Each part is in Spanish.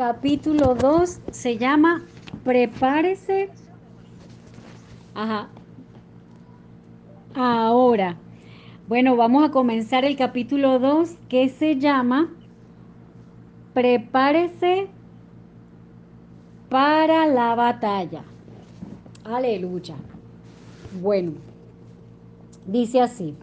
capítulo 2 se llama Prepárese. Ajá. Ahora. Bueno, vamos a comenzar el capítulo 2 que se llama Prepárese para la batalla. Aleluya. Bueno, dice así.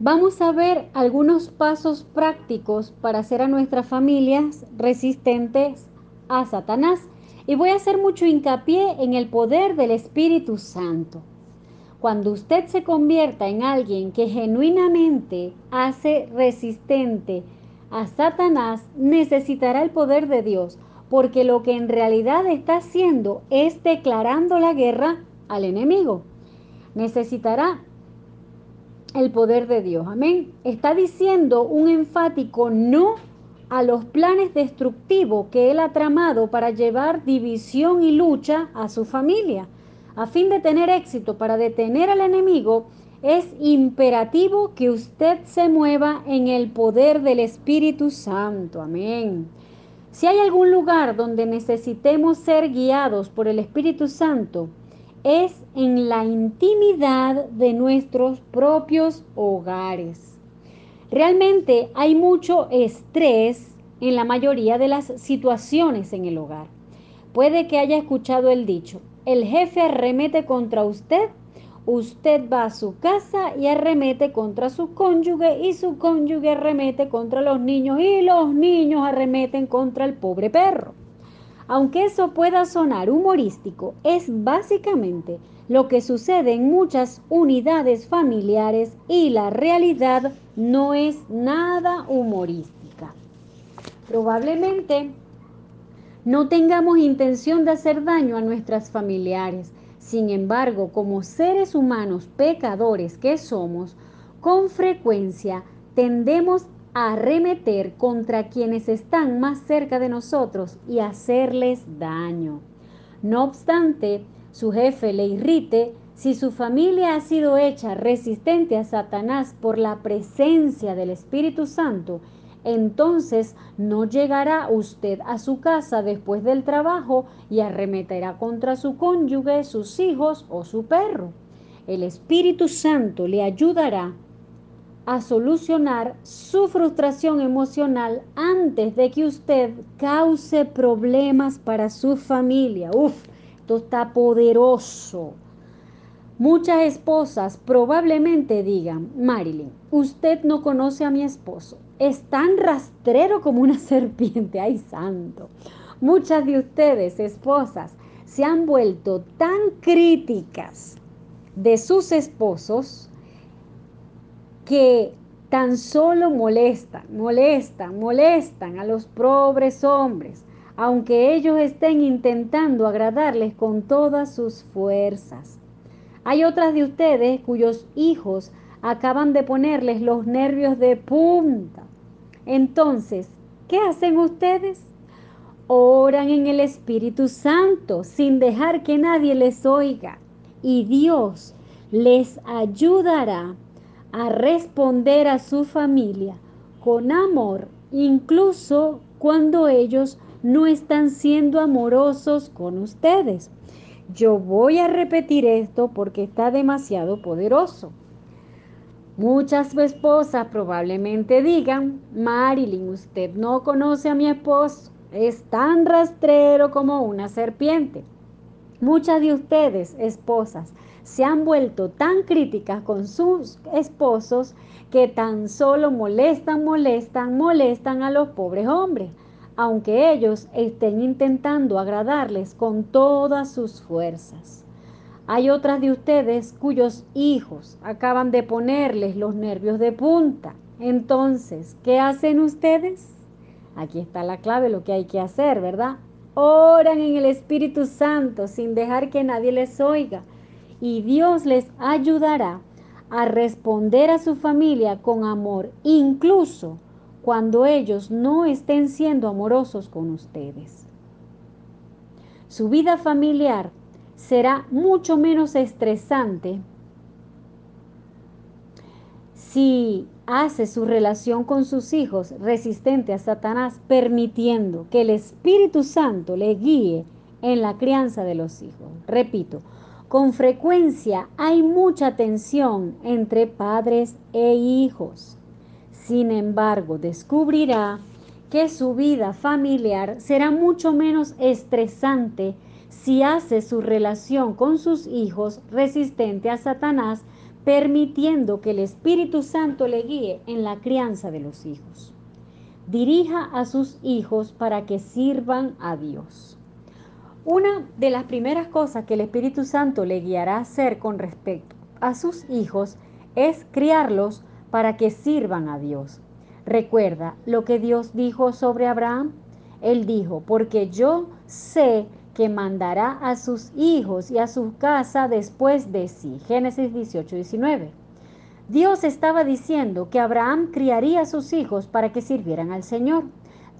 Vamos a ver algunos pasos prácticos para hacer a nuestras familias resistentes a Satanás. Y voy a hacer mucho hincapié en el poder del Espíritu Santo. Cuando usted se convierta en alguien que genuinamente hace resistente a Satanás, necesitará el poder de Dios, porque lo que en realidad está haciendo es declarando la guerra al enemigo. Necesitará el poder de Dios. Amén. Está diciendo un enfático no a los planes destructivos que él ha tramado para llevar división y lucha a su familia. A fin de tener éxito para detener al enemigo, es imperativo que usted se mueva en el poder del Espíritu Santo. Amén. Si hay algún lugar donde necesitemos ser guiados por el Espíritu Santo, es en la intimidad de nuestros propios hogares. Realmente hay mucho estrés en la mayoría de las situaciones en el hogar. Puede que haya escuchado el dicho, el jefe arremete contra usted, usted va a su casa y arremete contra su cónyuge y su cónyuge arremete contra los niños y los niños arremeten contra el pobre perro. Aunque eso pueda sonar humorístico, es básicamente lo que sucede en muchas unidades familiares y la realidad no es nada humorística. Probablemente no tengamos intención de hacer daño a nuestras familiares. Sin embargo, como seres humanos pecadores que somos, con frecuencia tendemos arremeter contra quienes están más cerca de nosotros y hacerles daño. No obstante, su jefe le irrite, si su familia ha sido hecha resistente a Satanás por la presencia del Espíritu Santo, entonces no llegará usted a su casa después del trabajo y arremeterá contra su cónyuge, sus hijos o su perro. El Espíritu Santo le ayudará a solucionar su frustración emocional antes de que usted cause problemas para su familia. Uf, esto está poderoso. Muchas esposas probablemente digan, Marilyn, usted no conoce a mi esposo. Es tan rastrero como una serpiente. ¡Ay, santo! Muchas de ustedes, esposas, se han vuelto tan críticas de sus esposos que tan solo molestan, molestan, molestan a los pobres hombres, aunque ellos estén intentando agradarles con todas sus fuerzas. Hay otras de ustedes cuyos hijos acaban de ponerles los nervios de punta. Entonces, ¿qué hacen ustedes? Oran en el Espíritu Santo sin dejar que nadie les oiga y Dios les ayudará a responder a su familia con amor, incluso cuando ellos no están siendo amorosos con ustedes. Yo voy a repetir esto porque está demasiado poderoso. Muchas esposas probablemente digan, Marilyn, usted no conoce a mi esposo, es tan rastrero como una serpiente. Muchas de ustedes, esposas, se han vuelto tan críticas con sus esposos que tan solo molestan, molestan, molestan a los pobres hombres, aunque ellos estén intentando agradarles con todas sus fuerzas. Hay otras de ustedes cuyos hijos acaban de ponerles los nervios de punta. Entonces, ¿qué hacen ustedes? Aquí está la clave, lo que hay que hacer, ¿verdad? Oran en el Espíritu Santo sin dejar que nadie les oiga y Dios les ayudará a responder a su familia con amor, incluso cuando ellos no estén siendo amorosos con ustedes. Su vida familiar será mucho menos estresante si hace su relación con sus hijos resistente a Satanás, permitiendo que el Espíritu Santo le guíe en la crianza de los hijos. Repito, con frecuencia hay mucha tensión entre padres e hijos. Sin embargo, descubrirá que su vida familiar será mucho menos estresante si hace su relación con sus hijos resistente a Satanás, permitiendo que el Espíritu Santo le guíe en la crianza de los hijos. Dirija a sus hijos para que sirvan a Dios. Una de las primeras cosas que el Espíritu Santo le guiará a hacer con respecto a sus hijos es criarlos para que sirvan a Dios. Recuerda lo que Dios dijo sobre Abraham. Él dijo, porque yo sé que mandará a sus hijos y a su casa después de sí. Génesis 18, 19. Dios estaba diciendo que Abraham criaría a sus hijos para que sirvieran al Señor.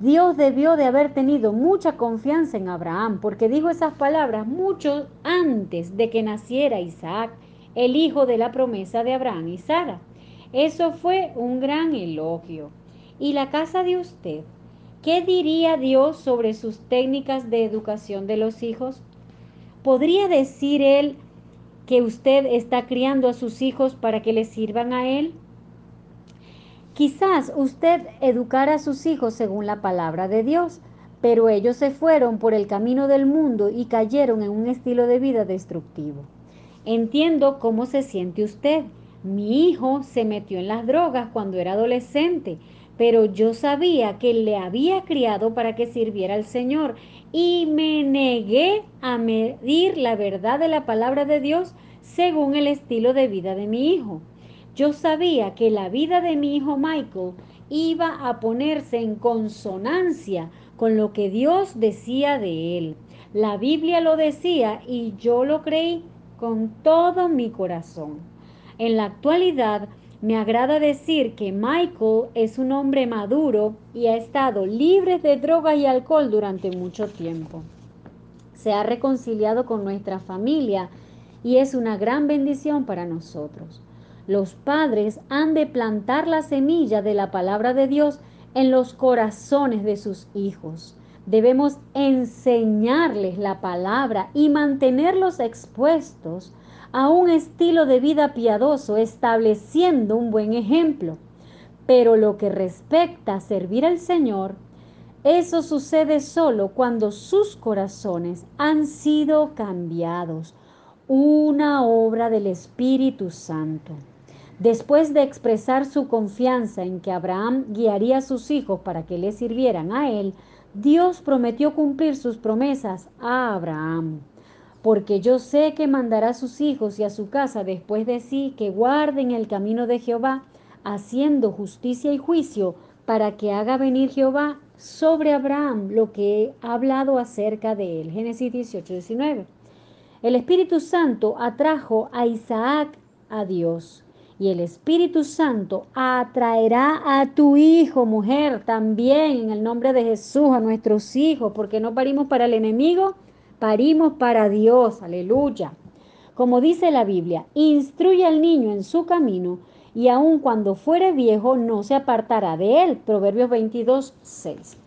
Dios debió de haber tenido mucha confianza en Abraham porque dijo esas palabras mucho antes de que naciera Isaac, el hijo de la promesa de Abraham y Sara. Eso fue un gran elogio. ¿Y la casa de usted? ¿Qué diría Dios sobre sus técnicas de educación de los hijos? ¿Podría decir Él que usted está criando a sus hijos para que le sirvan a Él? Quizás usted educara a sus hijos según la palabra de Dios, pero ellos se fueron por el camino del mundo y cayeron en un estilo de vida destructivo. Entiendo cómo se siente usted. Mi hijo se metió en las drogas cuando era adolescente, pero yo sabía que le había criado para que sirviera al Señor y me negué a medir la verdad de la palabra de Dios según el estilo de vida de mi hijo. Yo sabía que la vida de mi hijo Michael iba a ponerse en consonancia con lo que Dios decía de él. La Biblia lo decía y yo lo creí con todo mi corazón. En la actualidad, me agrada decir que Michael es un hombre maduro y ha estado libre de droga y alcohol durante mucho tiempo. Se ha reconciliado con nuestra familia y es una gran bendición para nosotros. Los padres han de plantar la semilla de la palabra de Dios en los corazones de sus hijos. Debemos enseñarles la palabra y mantenerlos expuestos a un estilo de vida piadoso, estableciendo un buen ejemplo. Pero lo que respecta a servir al Señor, eso sucede solo cuando sus corazones han sido cambiados. Una obra del Espíritu Santo. Después de expresar su confianza en que Abraham guiaría a sus hijos para que le sirvieran a él, Dios prometió cumplir sus promesas a Abraham. Porque yo sé que mandará a sus hijos y a su casa después de sí que guarden el camino de Jehová, haciendo justicia y juicio, para que haga venir Jehová sobre Abraham lo que ha hablado acerca de él. Génesis 18, 19. El Espíritu Santo atrajo a Isaac a Dios y el Espíritu Santo atraerá a tu hijo, mujer, también en el nombre de Jesús, a nuestros hijos, porque no parimos para el enemigo, parimos para Dios, aleluya. Como dice la Biblia, instruye al niño en su camino y aun cuando fuere viejo no se apartará de él. Proverbios 22, 6.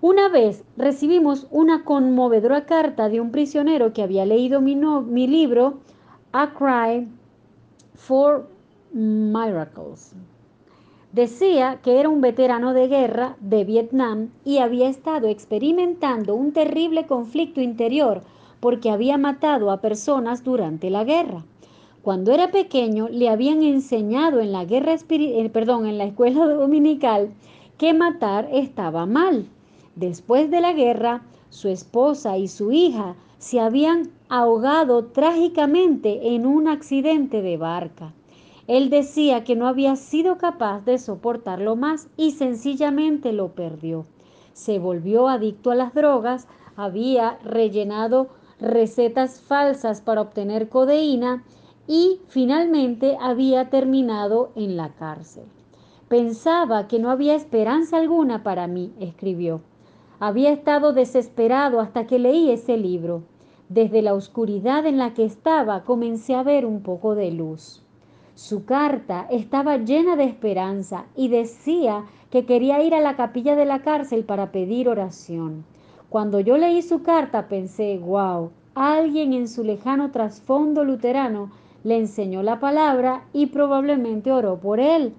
Una vez recibimos una conmovedora carta de un prisionero que había leído mi, mi libro, A Cry for Miracles. Decía que era un veterano de guerra de Vietnam y había estado experimentando un terrible conflicto interior porque había matado a personas durante la guerra. Cuando era pequeño le habían enseñado en la guerra eh, perdón, en la escuela dominical que matar estaba mal. Después de la guerra, su esposa y su hija se habían ahogado trágicamente en un accidente de barca. Él decía que no había sido capaz de soportarlo más y sencillamente lo perdió. Se volvió adicto a las drogas, había rellenado recetas falsas para obtener codeína y finalmente había terminado en la cárcel. Pensaba que no había esperanza alguna para mí, escribió. Había estado desesperado hasta que leí ese libro. Desde la oscuridad en la que estaba comencé a ver un poco de luz. Su carta estaba llena de esperanza y decía que quería ir a la capilla de la cárcel para pedir oración. Cuando yo leí su carta pensé, wow, alguien en su lejano trasfondo luterano le enseñó la palabra y probablemente oró por él.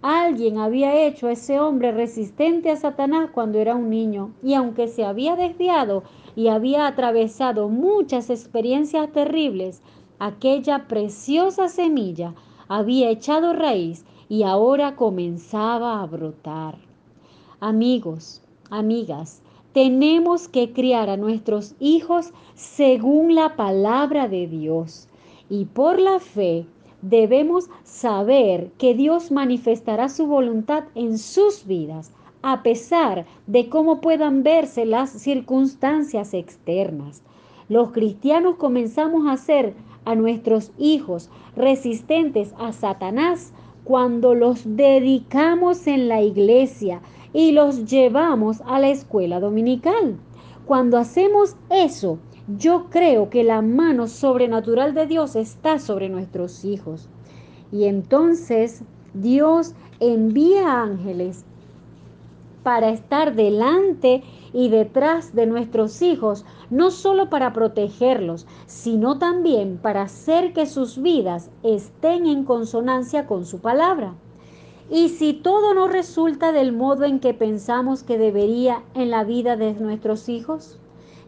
Alguien había hecho a ese hombre resistente a Satanás cuando era un niño y aunque se había desviado y había atravesado muchas experiencias terribles, aquella preciosa semilla había echado raíz y ahora comenzaba a brotar. Amigos, amigas, tenemos que criar a nuestros hijos según la palabra de Dios y por la fe debemos saber que Dios manifestará su voluntad en sus vidas a pesar de cómo puedan verse las circunstancias externas. Los cristianos comenzamos a ser a nuestros hijos resistentes a Satanás cuando los dedicamos en la iglesia y los llevamos a la escuela dominical. Cuando hacemos eso, yo creo que la mano sobrenatural de Dios está sobre nuestros hijos. Y entonces Dios envía ángeles para estar delante y detrás de nuestros hijos, no solo para protegerlos, sino también para hacer que sus vidas estén en consonancia con su palabra. Y si todo no resulta del modo en que pensamos que debería en la vida de nuestros hijos,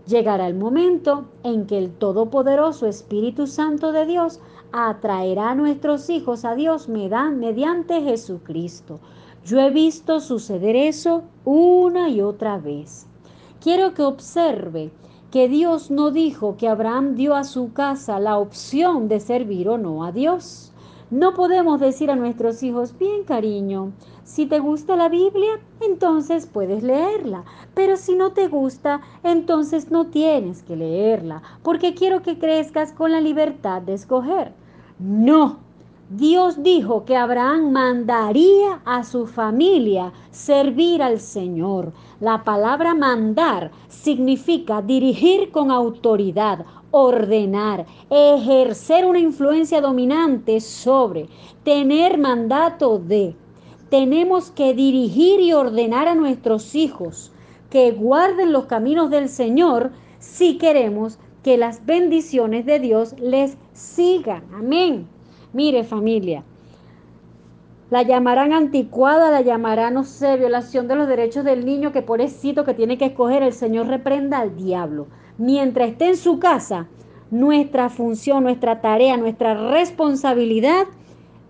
llegará el momento en que el Todopoderoso Espíritu Santo de Dios atraerá a nuestros hijos a Dios mediante Jesucristo. Yo he visto suceder eso una y otra vez. Quiero que observe que Dios no dijo que Abraham dio a su casa la opción de servir o no a Dios. No podemos decir a nuestros hijos, bien cariño, si te gusta la Biblia, entonces puedes leerla, pero si no te gusta, entonces no tienes que leerla, porque quiero que crezcas con la libertad de escoger. No, Dios dijo que Abraham mandaría a su familia servir al Señor. La palabra mandar significa dirigir con autoridad, ordenar, ejercer una influencia dominante sobre, tener mandato de. Tenemos que dirigir y ordenar a nuestros hijos que guarden los caminos del Señor si queremos que las bendiciones de Dios les sigan. Amén. Mire familia, la llamarán anticuada, la llamarán, no sé, violación de los derechos del niño, que pobrecito que tiene que escoger, el Señor reprenda al diablo. Mientras esté en su casa, nuestra función, nuestra tarea, nuestra responsabilidad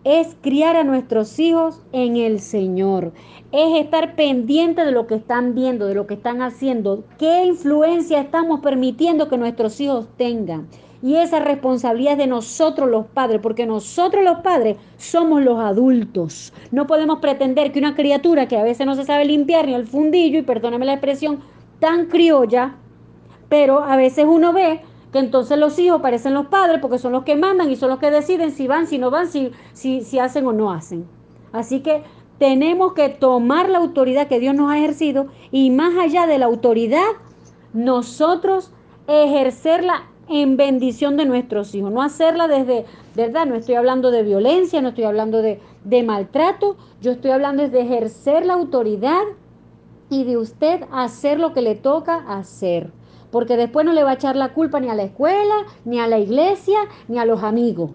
es criar a nuestros hijos en el Señor. Es estar pendiente de lo que están viendo, de lo que están haciendo, qué influencia estamos permitiendo que nuestros hijos tengan. Y esa responsabilidad es de nosotros los padres, porque nosotros los padres somos los adultos. No podemos pretender que una criatura que a veces no se sabe limpiar ni el fundillo, y perdóname la expresión, tan criolla, pero a veces uno ve que entonces los hijos parecen los padres porque son los que mandan y son los que deciden si van, si no van, si, si, si hacen o no hacen. Así que tenemos que tomar la autoridad que Dios nos ha ejercido y más allá de la autoridad, nosotros ejercerla en bendición de nuestros hijos, no hacerla desde, ¿verdad? No estoy hablando de violencia, no estoy hablando de, de maltrato, yo estoy hablando de ejercer la autoridad y de usted hacer lo que le toca hacer. Porque después no le va a echar la culpa ni a la escuela, ni a la iglesia, ni a los amigos.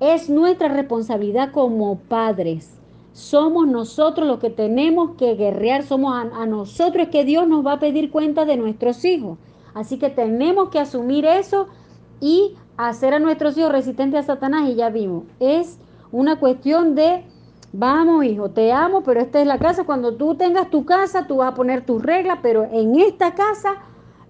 Es nuestra responsabilidad como padres. Somos nosotros los que tenemos que guerrear, somos a, a nosotros que Dios nos va a pedir cuenta de nuestros hijos. Así que tenemos que asumir eso y hacer a nuestros hijos resistentes a Satanás. Y ya vimos, es una cuestión de, vamos hijo, te amo, pero esta es la casa. Cuando tú tengas tu casa, tú vas a poner tus reglas, pero en esta casa,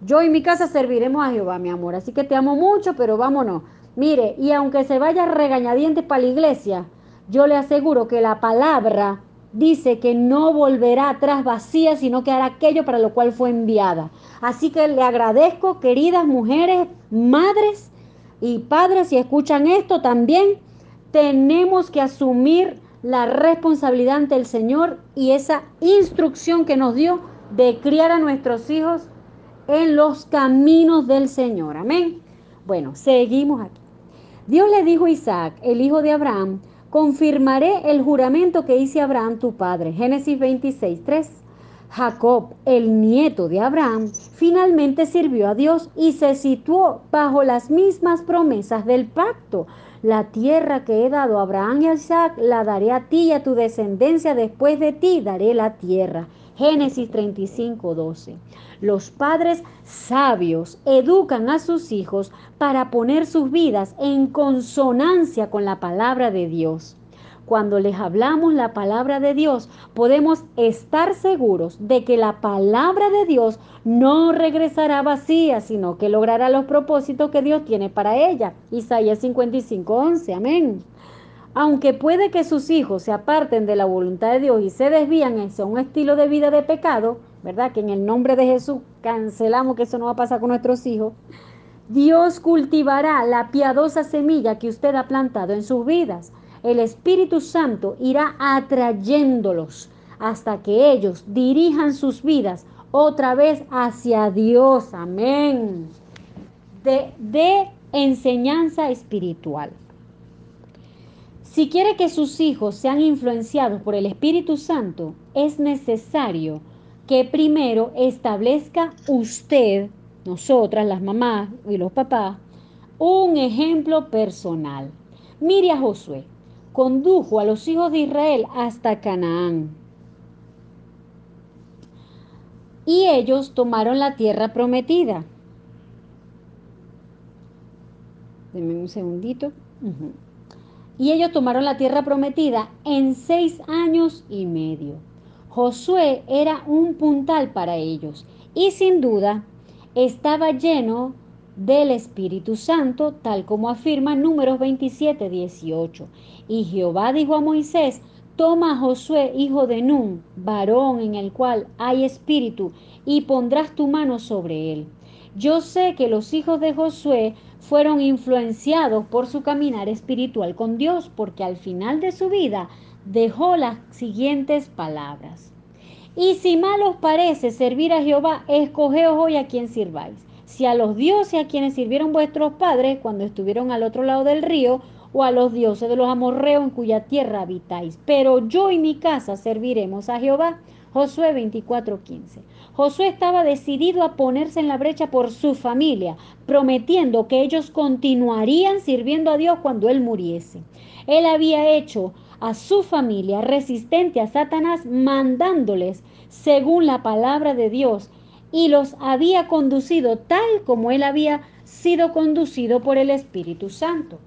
yo y mi casa serviremos a Jehová, mi amor. Así que te amo mucho, pero vámonos. Mire, y aunque se vaya regañadientes para la iglesia, yo le aseguro que la palabra dice que no volverá atrás vacía, sino que hará aquello para lo cual fue enviada. Así que le agradezco, queridas mujeres, madres y padres, si escuchan esto también, tenemos que asumir la responsabilidad ante el Señor y esa instrucción que nos dio de criar a nuestros hijos en los caminos del Señor. Amén. Bueno, seguimos aquí. Dios le dijo a Isaac, el hijo de Abraham, confirmaré el juramento que hice a Abraham tu padre. Génesis 26, 3. Jacob, el nieto de Abraham, finalmente sirvió a Dios y se situó bajo las mismas promesas del pacto. La tierra que he dado a Abraham y a Isaac la daré a ti y a tu descendencia después de ti daré la tierra. Génesis 35, 12. Los padres sabios educan a sus hijos para poner sus vidas en consonancia con la palabra de Dios. Cuando les hablamos la palabra de Dios, podemos estar seguros de que la palabra de Dios no regresará vacía, sino que logrará los propósitos que Dios tiene para ella. Isaías 55, 11. Amén. Aunque puede que sus hijos se aparten de la voluntad de Dios y se desvían hacia un estilo de vida de pecado, ¿verdad? Que en el nombre de Jesús cancelamos que eso no va a pasar con nuestros hijos. Dios cultivará la piadosa semilla que usted ha plantado en sus vidas. El Espíritu Santo irá atrayéndolos hasta que ellos dirijan sus vidas otra vez hacia Dios. Amén. De, de enseñanza espiritual. Si quiere que sus hijos sean influenciados por el Espíritu Santo, es necesario que primero establezca usted, nosotras, las mamás y los papás, un ejemplo personal. Mire Josué, condujo a los hijos de Israel hasta Canaán. Y ellos tomaron la tierra prometida. Denme un segundito. Y ellos tomaron la tierra prometida en seis años y medio. Josué era un puntal para ellos y sin duda estaba lleno del Espíritu Santo, tal como afirma Números 27, 18. Y Jehová dijo a Moisés, toma a Josué, hijo de Nun, varón en el cual hay espíritu, y pondrás tu mano sobre él. Yo sé que los hijos de Josué fueron influenciados por su caminar espiritual con Dios, porque al final de su vida dejó las siguientes palabras. Y si mal os parece servir a Jehová, escogeos hoy a quien sirváis. Si a los dioses a quienes sirvieron vuestros padres cuando estuvieron al otro lado del río, o a los dioses de los amorreos en cuya tierra habitáis. Pero yo y mi casa serviremos a Jehová. Josué 24:15. Josué estaba decidido a ponerse en la brecha por su familia, prometiendo que ellos continuarían sirviendo a Dios cuando él muriese. Él había hecho a su familia resistente a Satanás, mandándoles según la palabra de Dios, y los había conducido tal como él había sido conducido por el Espíritu Santo.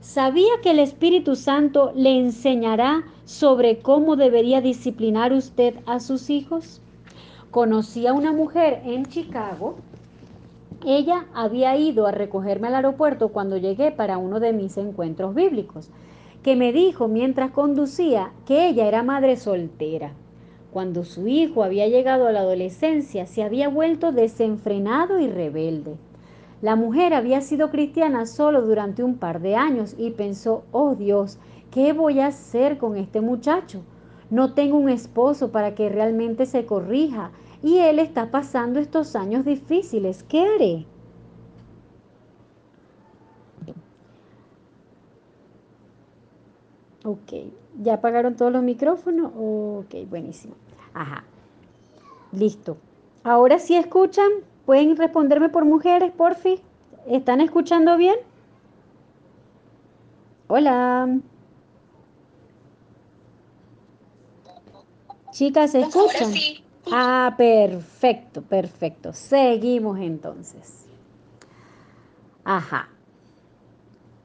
¿Sabía que el Espíritu Santo le enseñará sobre cómo debería disciplinar usted a sus hijos? Conocí a una mujer en Chicago. Ella había ido a recogerme al aeropuerto cuando llegué para uno de mis encuentros bíblicos que me dijo mientras conducía que ella era madre soltera. Cuando su hijo había llegado a la adolescencia, se había vuelto desenfrenado y rebelde. La mujer había sido cristiana solo durante un par de años y pensó, oh Dios, ¿qué voy a hacer con este muchacho? No tengo un esposo para que realmente se corrija y él está pasando estos años difíciles. ¿Qué haré? Ok, ¿ya apagaron todos los micrófonos? Ok, buenísimo. Ajá, listo. Ahora sí escuchan, pueden responderme por mujeres, por fin. ¿Están escuchando bien? Hola. Chicas, ¿se escuchan? Ah, perfecto, perfecto. Seguimos entonces. Ajá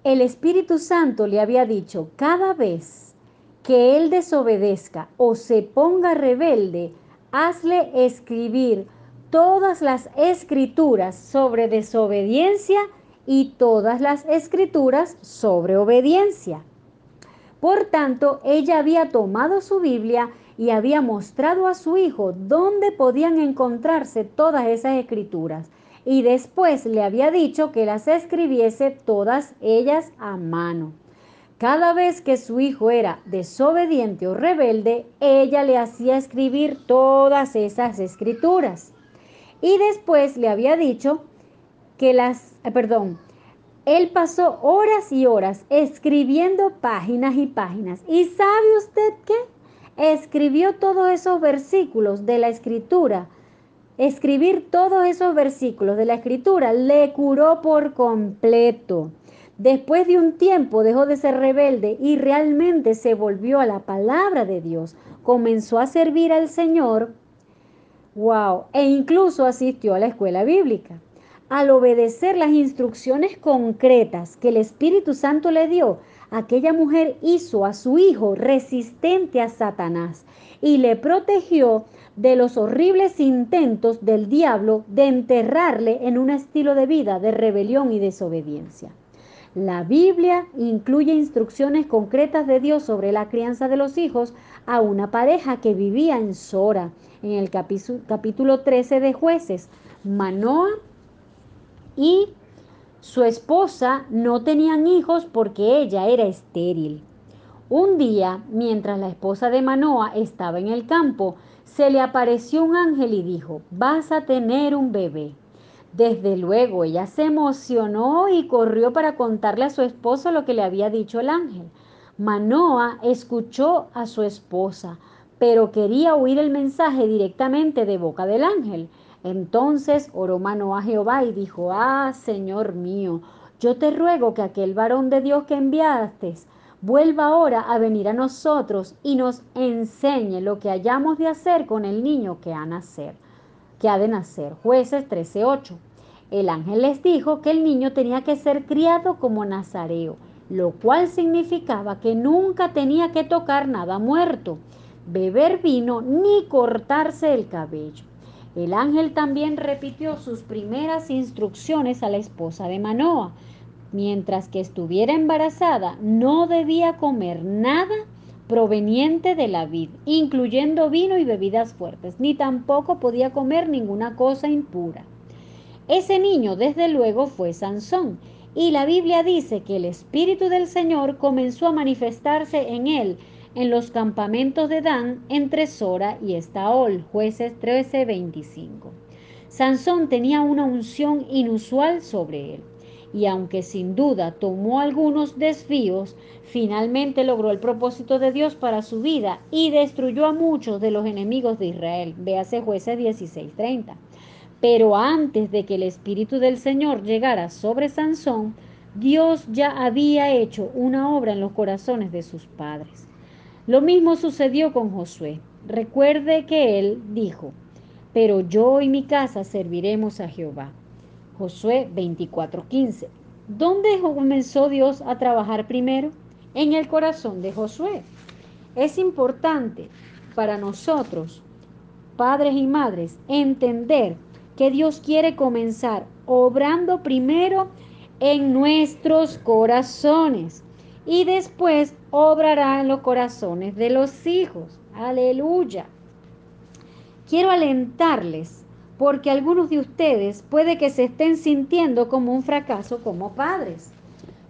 el Espíritu Santo le había dicho, cada vez que él desobedezca o se ponga rebelde, hazle escribir todas las escrituras sobre desobediencia y todas las escrituras sobre obediencia. Por tanto, ella había tomado su Biblia y había mostrado a su hijo dónde podían encontrarse todas esas escrituras y después le había dicho que las escribiese todas ellas a mano. Cada vez que su hijo era desobediente o rebelde, ella le hacía escribir todas esas escrituras. Y después le había dicho que las, eh, perdón, Él pasó horas y horas escribiendo páginas y páginas. ¿Y sabe usted qué? Escribió todos esos versículos de la escritura. Escribir todos esos versículos de la escritura le curó por completo. Después de un tiempo dejó de ser rebelde y realmente se volvió a la palabra de Dios. Comenzó a servir al Señor. Wow, e incluso asistió a la escuela bíblica al obedecer las instrucciones concretas que el Espíritu Santo le dio, aquella mujer hizo a su hijo resistente a Satanás y le protegió de los horribles intentos del diablo de enterrarle en un estilo de vida de rebelión y desobediencia. La Biblia incluye instrucciones concretas de Dios sobre la crianza de los hijos a una pareja que vivía en Sora, en el capítulo 13 de jueces, Manoa y su esposa no tenían hijos porque ella era estéril. Un día, mientras la esposa de Manoa estaba en el campo, se le apareció un ángel y dijo, vas a tener un bebé. Desde luego ella se emocionó y corrió para contarle a su esposo lo que le había dicho el ángel. Manoa escuchó a su esposa, pero quería oír el mensaje directamente de boca del ángel. Entonces oró Manoa a Jehová y dijo, ah, Señor mío, yo te ruego que aquel varón de Dios que enviaste vuelva ahora a venir a nosotros y nos enseñe lo que hayamos de hacer con el niño que ha, nacer, que ha de nacer. Jueces 13:8. El ángel les dijo que el niño tenía que ser criado como nazareo, lo cual significaba que nunca tenía que tocar nada muerto, beber vino ni cortarse el cabello. El ángel también repitió sus primeras instrucciones a la esposa de Manoa. Mientras que estuviera embarazada, no debía comer nada proveniente de la vid, incluyendo vino y bebidas fuertes, ni tampoco podía comer ninguna cosa impura. Ese niño, desde luego, fue Sansón, y la Biblia dice que el Espíritu del Señor comenzó a manifestarse en él en los campamentos de Dan entre Sora y Estaol, jueces 13:25. Sansón tenía una unción inusual sobre él, y aunque sin duda tomó algunos desvíos, finalmente logró el propósito de Dios para su vida y destruyó a muchos de los enemigos de Israel. Véase jueces 16:30. Pero antes de que el Espíritu del Señor llegara sobre Sansón, Dios ya había hecho una obra en los corazones de sus padres. Lo mismo sucedió con Josué. Recuerde que él dijo, pero yo y mi casa serviremos a Jehová. Josué 24:15. ¿Dónde comenzó Dios a trabajar primero? En el corazón de Josué. Es importante para nosotros, padres y madres, entender que Dios quiere comenzar obrando primero en nuestros corazones y después obrará en los corazones de los hijos. Aleluya. Quiero alentarles porque algunos de ustedes puede que se estén sintiendo como un fracaso como padres.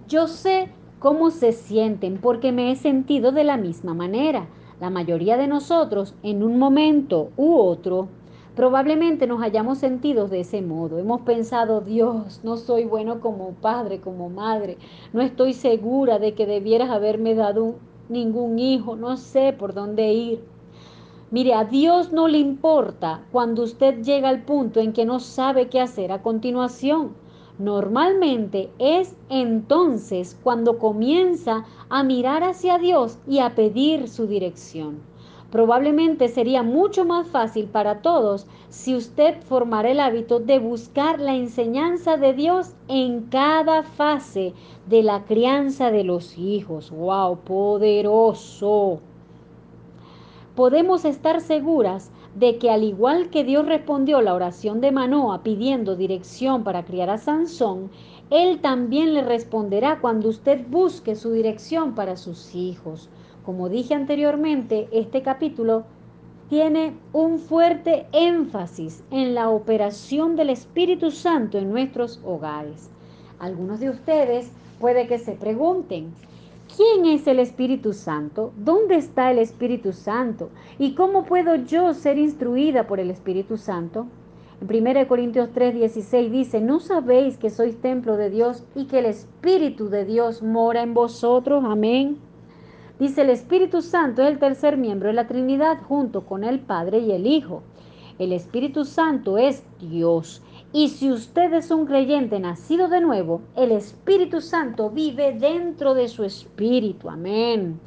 Yo sé cómo se sienten porque me he sentido de la misma manera. La mayoría de nosotros en un momento u otro Probablemente nos hayamos sentido de ese modo. Hemos pensado, Dios, no soy bueno como padre, como madre. No estoy segura de que debieras haberme dado ningún hijo. No sé por dónde ir. Mire, a Dios no le importa cuando usted llega al punto en que no sabe qué hacer a continuación. Normalmente es entonces cuando comienza a mirar hacia Dios y a pedir su dirección. Probablemente sería mucho más fácil para todos si usted formara el hábito de buscar la enseñanza de Dios en cada fase de la crianza de los hijos. ¡Wow! Poderoso. Podemos estar seguras de que al igual que Dios respondió la oración de Manoa pidiendo dirección para criar a Sansón, Él también le responderá cuando usted busque su dirección para sus hijos. Como dije anteriormente, este capítulo tiene un fuerte énfasis en la operación del Espíritu Santo en nuestros hogares. Algunos de ustedes puede que se pregunten, ¿quién es el Espíritu Santo? ¿Dónde está el Espíritu Santo? ¿Y cómo puedo yo ser instruida por el Espíritu Santo? En 1 Corintios 3, 16 dice, ¿no sabéis que sois templo de Dios y que el Espíritu de Dios mora en vosotros? Amén. Dice, el Espíritu Santo es el tercer miembro de la Trinidad junto con el Padre y el Hijo. El Espíritu Santo es Dios. Y si usted es un creyente nacido de nuevo, el Espíritu Santo vive dentro de su espíritu. Amén.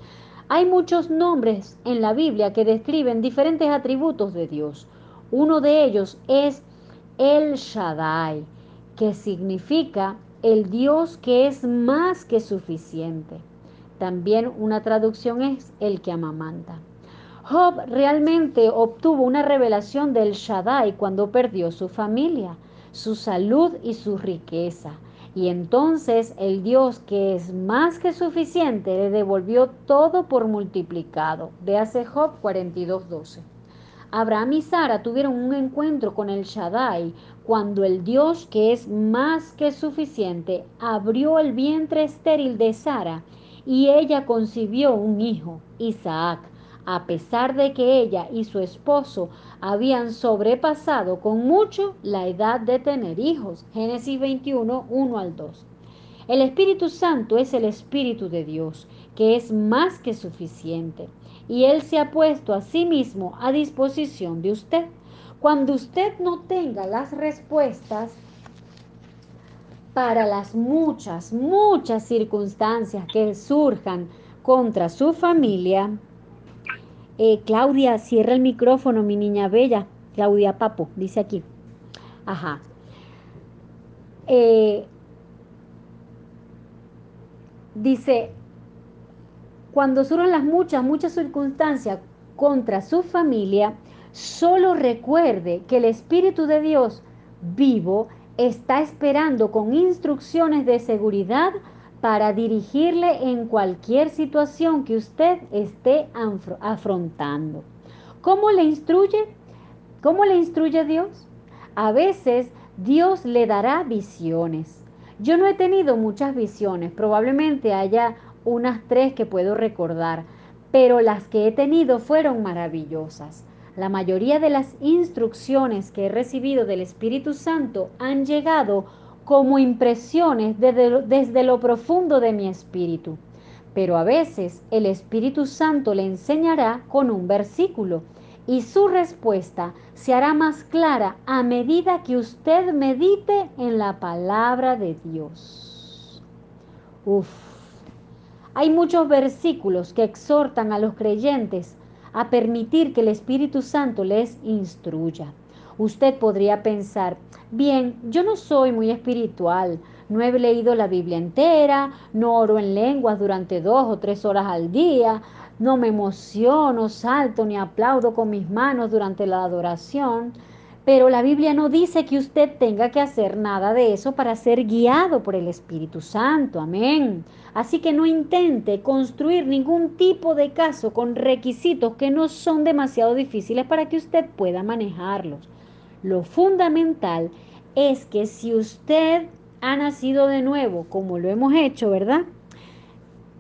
Hay muchos nombres en la Biblia que describen diferentes atributos de Dios. Uno de ellos es El Shaddai, que significa el Dios que es más que suficiente. También una traducción es el que amamanta. Job realmente obtuvo una revelación del Shaddai cuando perdió su familia, su salud y su riqueza. Y entonces el Dios que es más que suficiente le devolvió todo por multiplicado. Véase Job 42.12. Abraham y Sara tuvieron un encuentro con el Shaddai cuando el Dios que es más que suficiente abrió el vientre estéril de Sara y ella concibió un hijo, Isaac, a pesar de que ella y su esposo habían sobrepasado con mucho la edad de tener hijos. Génesis 21, 1 al 2. El Espíritu Santo es el Espíritu de Dios, que es más que suficiente, y Él se ha puesto a sí mismo a disposición de usted. Cuando usted no tenga las respuestas, para las muchas, muchas circunstancias que surjan contra su familia. Eh, Claudia, cierra el micrófono, mi niña bella. Claudia Papo, dice aquí. Ajá. Eh, dice, cuando surjan las muchas, muchas circunstancias contra su familia, solo recuerde que el Espíritu de Dios vivo está esperando con instrucciones de seguridad para dirigirle en cualquier situación que usted esté afrontando. ¿Cómo le instruye? ¿Cómo le instruye Dios? A veces Dios le dará visiones. Yo no he tenido muchas visiones, probablemente haya unas tres que puedo recordar, pero las que he tenido fueron maravillosas. La mayoría de las instrucciones que he recibido del Espíritu Santo han llegado como impresiones desde, lo profundo de mi espíritu. Pero a veces el Espíritu Santo le enseñará con un versículo y su respuesta se hará más clara a medida que usted medite en la palabra de Dios. Uf. Hay muchos versículos que exhortan a los creyentes a permitir que el Espíritu Santo les instruya. Usted podría pensar, bien, yo no soy muy espiritual, no he leído la Biblia entera, no oro en lenguas durante dos o tres horas al día, no me emociono, salto ni aplaudo con mis manos durante la adoración. Pero la Biblia no dice que usted tenga que hacer nada de eso para ser guiado por el Espíritu Santo. Amén. Así que no intente construir ningún tipo de caso con requisitos que no son demasiado difíciles para que usted pueda manejarlos. Lo fundamental es que si usted ha nacido de nuevo, como lo hemos hecho, ¿verdad?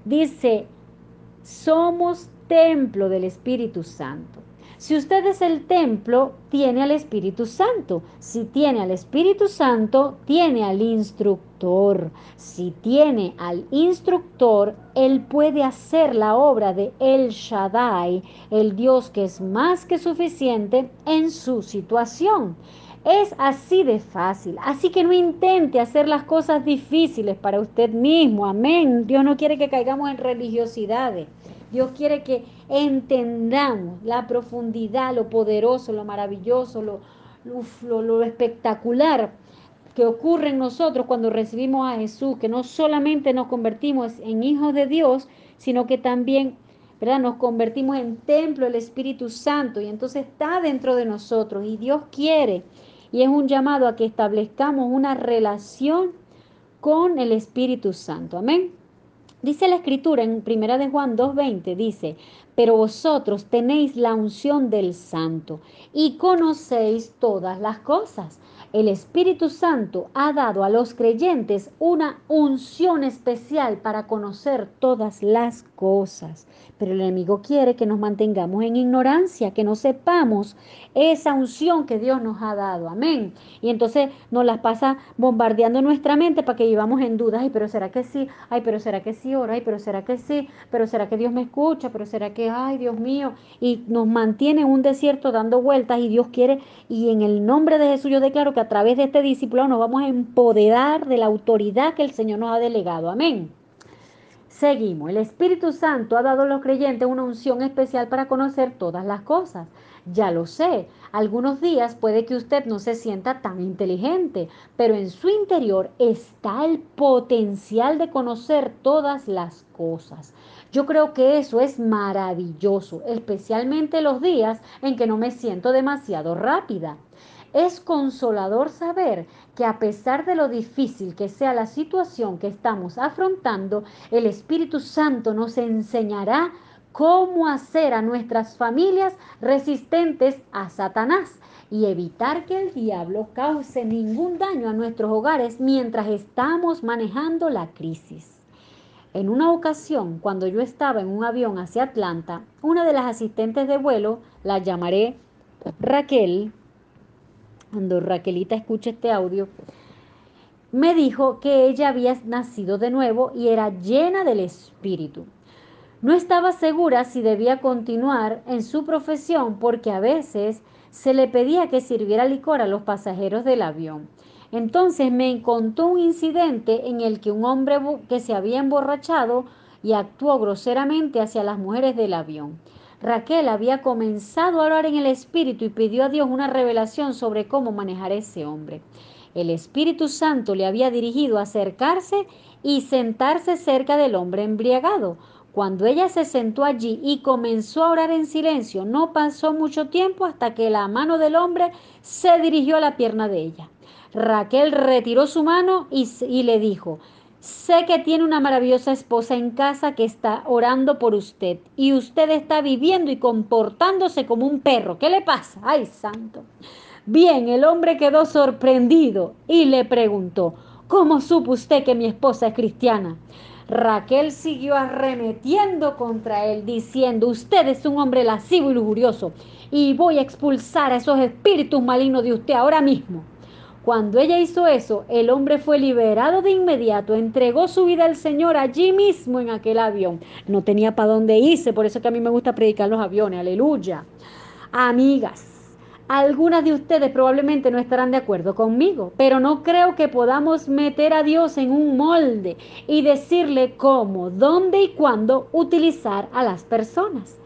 Dice, somos templo del Espíritu Santo. Si usted es el templo, tiene al Espíritu Santo. Si tiene al Espíritu Santo, tiene al instructor. Si tiene al instructor, él puede hacer la obra de El Shaddai, el Dios que es más que suficiente en su situación. Es así de fácil. Así que no intente hacer las cosas difíciles para usted mismo. Amén. Dios no quiere que caigamos en religiosidades. Dios quiere que entendamos la profundidad, lo poderoso, lo maravilloso, lo, lo, espectacular que ocurre en nosotros cuando recibimos a Jesús, que no solamente nos convertimos en hijos de Dios, sino que también ¿verdad? nos convertimos en templo del Espíritu Santo y entonces está dentro de nosotros y Dios quiere y es un llamado a que establezcamos una relación con el Espíritu Santo. Amén. Dice la escritura en Primera de Juan 2:20 dice, "Pero vosotros tenéis la unción del Santo y conocéis todas las cosas." El Espíritu Santo ha dado a los creyentes una unción especial para conocer todas las cosas. Pero el enemigo quiere que nos mantengamos en ignorancia, que no sepamos esa unción que Dios nos ha dado. Amén. Y entonces nos las pasa bombardeando nuestra mente para que vivamos en dudas. Ay, pero será que sí. Ay, pero será que sí ora. Ay, pero será que sí. Pero será que Dios me escucha. Pero será que, ay, Dios mío. Y nos mantiene en un desierto dando vueltas y Dios quiere. Y en el nombre de Jesús yo declaro que a través de este discipulado nos vamos a empoderar de la autoridad que el Señor nos ha delegado. Amén. Seguimos. El Espíritu Santo ha dado a los creyentes una unción especial para conocer todas las cosas. Ya lo sé, algunos días puede que usted no se sienta tan inteligente, pero en su interior está el potencial de conocer todas las cosas. Yo creo que eso es maravilloso, especialmente los días en que no me siento demasiado rápida. Es consolador saber que a pesar de lo difícil que sea la situación que estamos afrontando, el Espíritu Santo nos enseñará cómo hacer a nuestras familias resistentes a Satanás y evitar que el diablo cause ningún daño a nuestros hogares mientras estamos manejando la crisis. En una ocasión, cuando yo estaba en un avión hacia Atlanta, una de las asistentes de vuelo, la llamaré Raquel, cuando Raquelita escucha este audio, me dijo que ella había nacido de nuevo y era llena del Espíritu. No estaba segura si debía continuar en su profesión porque a veces se le pedía que sirviera licor a los pasajeros del avión. Entonces me contó un incidente en el que un hombre que se había emborrachado y actuó groseramente hacia las mujeres del avión. Raquel había comenzado a orar en el Espíritu y pidió a Dios una revelación sobre cómo manejar a ese hombre. El Espíritu Santo le había dirigido a acercarse y sentarse cerca del hombre embriagado. Cuando ella se sentó allí y comenzó a orar en silencio, no pasó mucho tiempo hasta que la mano del hombre se dirigió a la pierna de ella. Raquel retiró su mano y, y le dijo, Sé que tiene una maravillosa esposa en casa que está orando por usted y usted está viviendo y comportándose como un perro. ¿Qué le pasa? Ay, santo. Bien, el hombre quedó sorprendido y le preguntó, ¿cómo supo usted que mi esposa es cristiana? Raquel siguió arremetiendo contra él, diciendo, usted es un hombre lascivo y lujurioso y voy a expulsar a esos espíritus malignos de usted ahora mismo. Cuando ella hizo eso, el hombre fue liberado de inmediato, entregó su vida al Señor allí mismo en aquel avión. No tenía para dónde irse, por eso que a mí me gusta predicar los aviones, aleluya. Amigas, algunas de ustedes probablemente no estarán de acuerdo conmigo, pero no creo que podamos meter a Dios en un molde y decirle cómo, dónde y cuándo utilizar a las personas.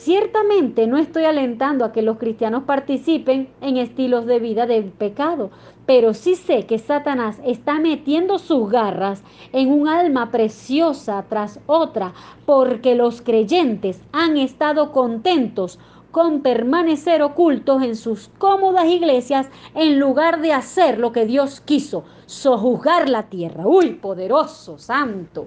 Ciertamente no estoy alentando a que los cristianos participen en estilos de vida del pecado, pero sí sé que Satanás está metiendo sus garras en un alma preciosa tras otra, porque los creyentes han estado contentos con permanecer ocultos en sus cómodas iglesias en lugar de hacer lo que Dios quiso, sojuzgar la tierra. Uy, poderoso, santo.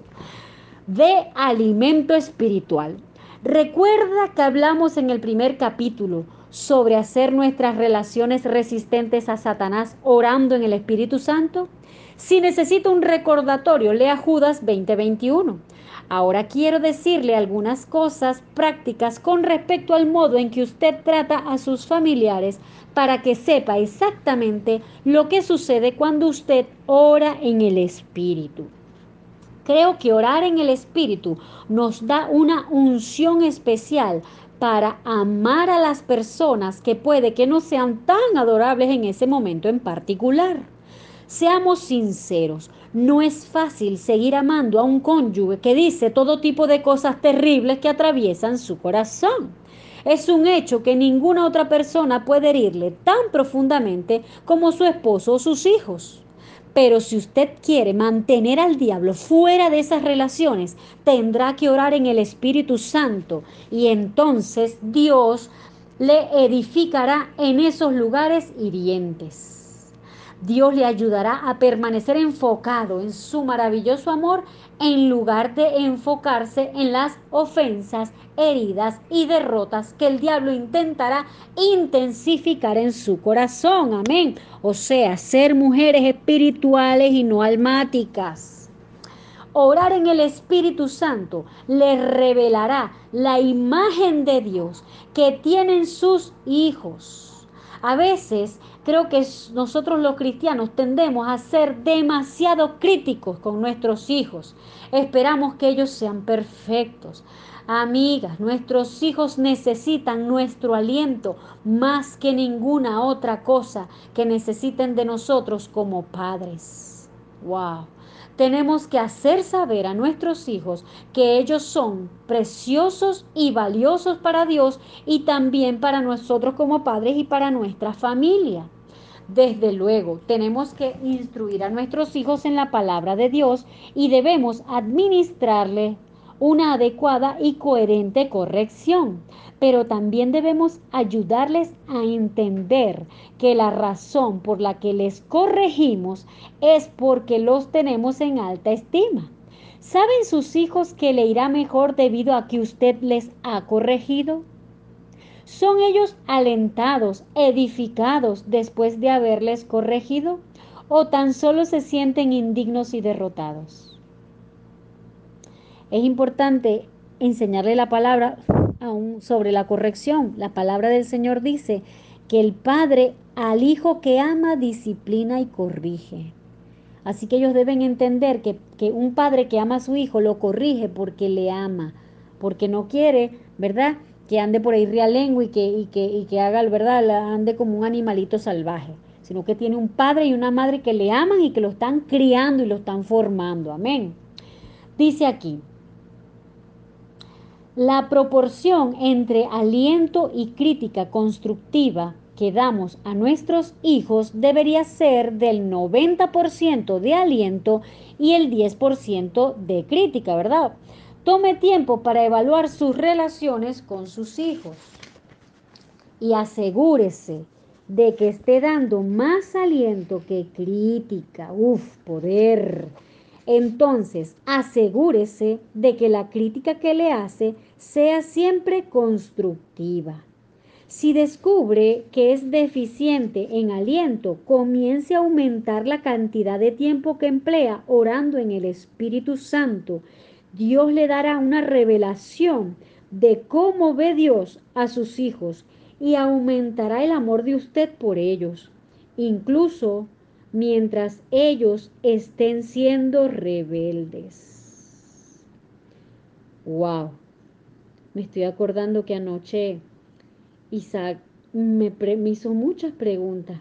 De alimento espiritual. Recuerda que hablamos en el primer capítulo sobre hacer nuestras relaciones resistentes a Satanás orando en el Espíritu Santo? Si necesita un recordatorio, lea Judas 2021. Ahora quiero decirle algunas cosas prácticas con respecto al modo en que usted trata a sus familiares para que sepa exactamente lo que sucede cuando usted ora en el Espíritu. Creo que orar en el Espíritu nos da una unción especial para amar a las personas que puede que no sean tan adorables en ese momento en particular. Seamos sinceros, no es fácil seguir amando a un cónyuge que dice todo tipo de cosas terribles que atraviesan su corazón. Es un hecho que ninguna otra persona puede herirle tan profundamente como su esposo o sus hijos. Pero si usted quiere mantener al diablo fuera de esas relaciones, tendrá que orar en el Espíritu Santo y entonces Dios le edificará en esos lugares hirientes. Dios le ayudará a permanecer enfocado en su maravilloso amor en lugar de enfocarse en las ofensas, heridas y derrotas que el diablo intentará intensificar en su corazón. Amén. O sea, ser mujeres espirituales y no almáticas. Orar en el Espíritu Santo les revelará la imagen de Dios que tienen sus hijos. A veces creo que nosotros los cristianos tendemos a ser demasiado críticos con nuestros hijos. Esperamos que ellos sean perfectos. Amigas, nuestros hijos necesitan nuestro aliento más que ninguna otra cosa que necesiten de nosotros como padres. Wow tenemos que hacer saber a nuestros hijos que ellos son preciosos y valiosos para Dios y también para nosotros como padres y para nuestra familia. Desde luego, tenemos que instruir a nuestros hijos en la palabra de Dios y debemos administrarle una adecuada y coherente corrección, pero también debemos ayudarles a entender que la razón por la que les corregimos es porque los tenemos en alta estima. ¿Saben sus hijos que le irá mejor debido a que usted les ha corregido? ¿Son ellos alentados, edificados después de haberles corregido? ¿O tan solo se sienten indignos y derrotados? Es importante enseñarle la palabra aún sobre la corrección. La palabra del Señor dice que el Padre al Hijo que ama disciplina y corrige. Así que ellos deben entender que, que, un padre que ama a su hijo lo corrige porque le ama, porque no quiere, ¿verdad? Que ande por ahí realengo y que, y que, y que haga, ¿verdad? Ande como un animalito salvaje, sino que tiene un padre y una madre que le aman y que lo están criando y lo están formando. Amén. Dice aquí, la proporción entre aliento y crítica constructiva que damos a nuestros hijos debería ser del 90% de aliento y el 10% de crítica, ¿verdad? Tome tiempo para evaluar sus relaciones con sus hijos y asegúrese de que esté dando más aliento que crítica. Uf, poder. Entonces, asegúrese de que la crítica que le hace sea siempre constructiva. Si descubre que es deficiente en aliento, comience a aumentar la cantidad de tiempo que emplea orando en el Espíritu Santo Dios le dará una revelación de cómo ve Dios a sus hijos y aumentará el amor de usted por ellos, incluso mientras ellos estén siendo rebeldes. Wow. Me estoy acordando que anoche Isaac me, hizo muchas preguntas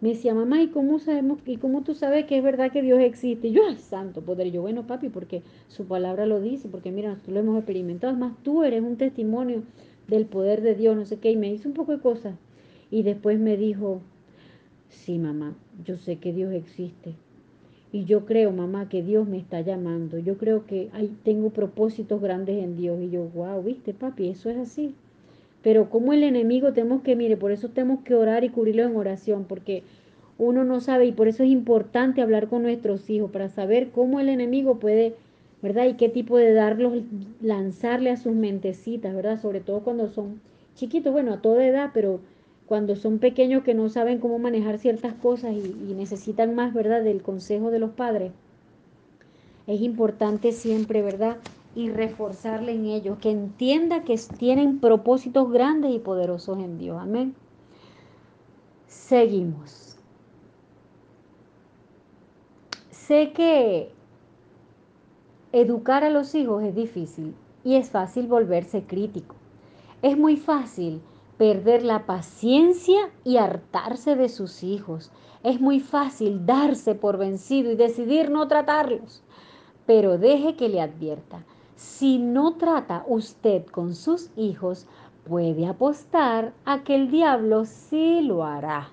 me decía, mamá, ¿y cómo sabemos, y cómo tú sabes que es verdad que Dios existe? Y yo, ay, santo poder. yo, bueno, papi, porque su palabra lo dice, porque mira, nosotros lo hemos experimentado. más, tú eres un testimonio del poder de Dios, no sé qué. Y me hizo un poco de cosas. Y después me dijo, sí, mamá, yo sé que Dios existe. Y yo creo, mamá, que Dios me está llamando. Yo creo que hay, tengo propósitos grandes en Dios. Y yo, wow, viste, papi, eso es así. Pero como el enemigo tenemos que, mire, por eso tenemos que orar y cubrirlo en oración, porque uno no sabe y por eso es importante hablar con nuestros hijos para saber cómo el enemigo puede, ¿verdad? Y qué tipo de darlos, lanzarle a sus mentecitas, ¿verdad? Sobre todo cuando son chiquitos, bueno, a toda edad, pero cuando son pequeños que no saben cómo manejar ciertas cosas y, y necesitan más, ¿verdad? Del consejo de los padres. Es importante siempre, ¿verdad? Y reforzarle en ellos, que entienda que tienen propósitos grandes y poderosos en Dios. Amén. Seguimos. Sé que educar a los hijos es difícil y es fácil volverse crítico. Es muy fácil perder la paciencia y hartarse de sus hijos. Es muy fácil darse por vencido y decidir no tratarlos. Pero deje que le advierta, si no trata usted con sus hijos, puede apostar a que el diablo sí lo hará.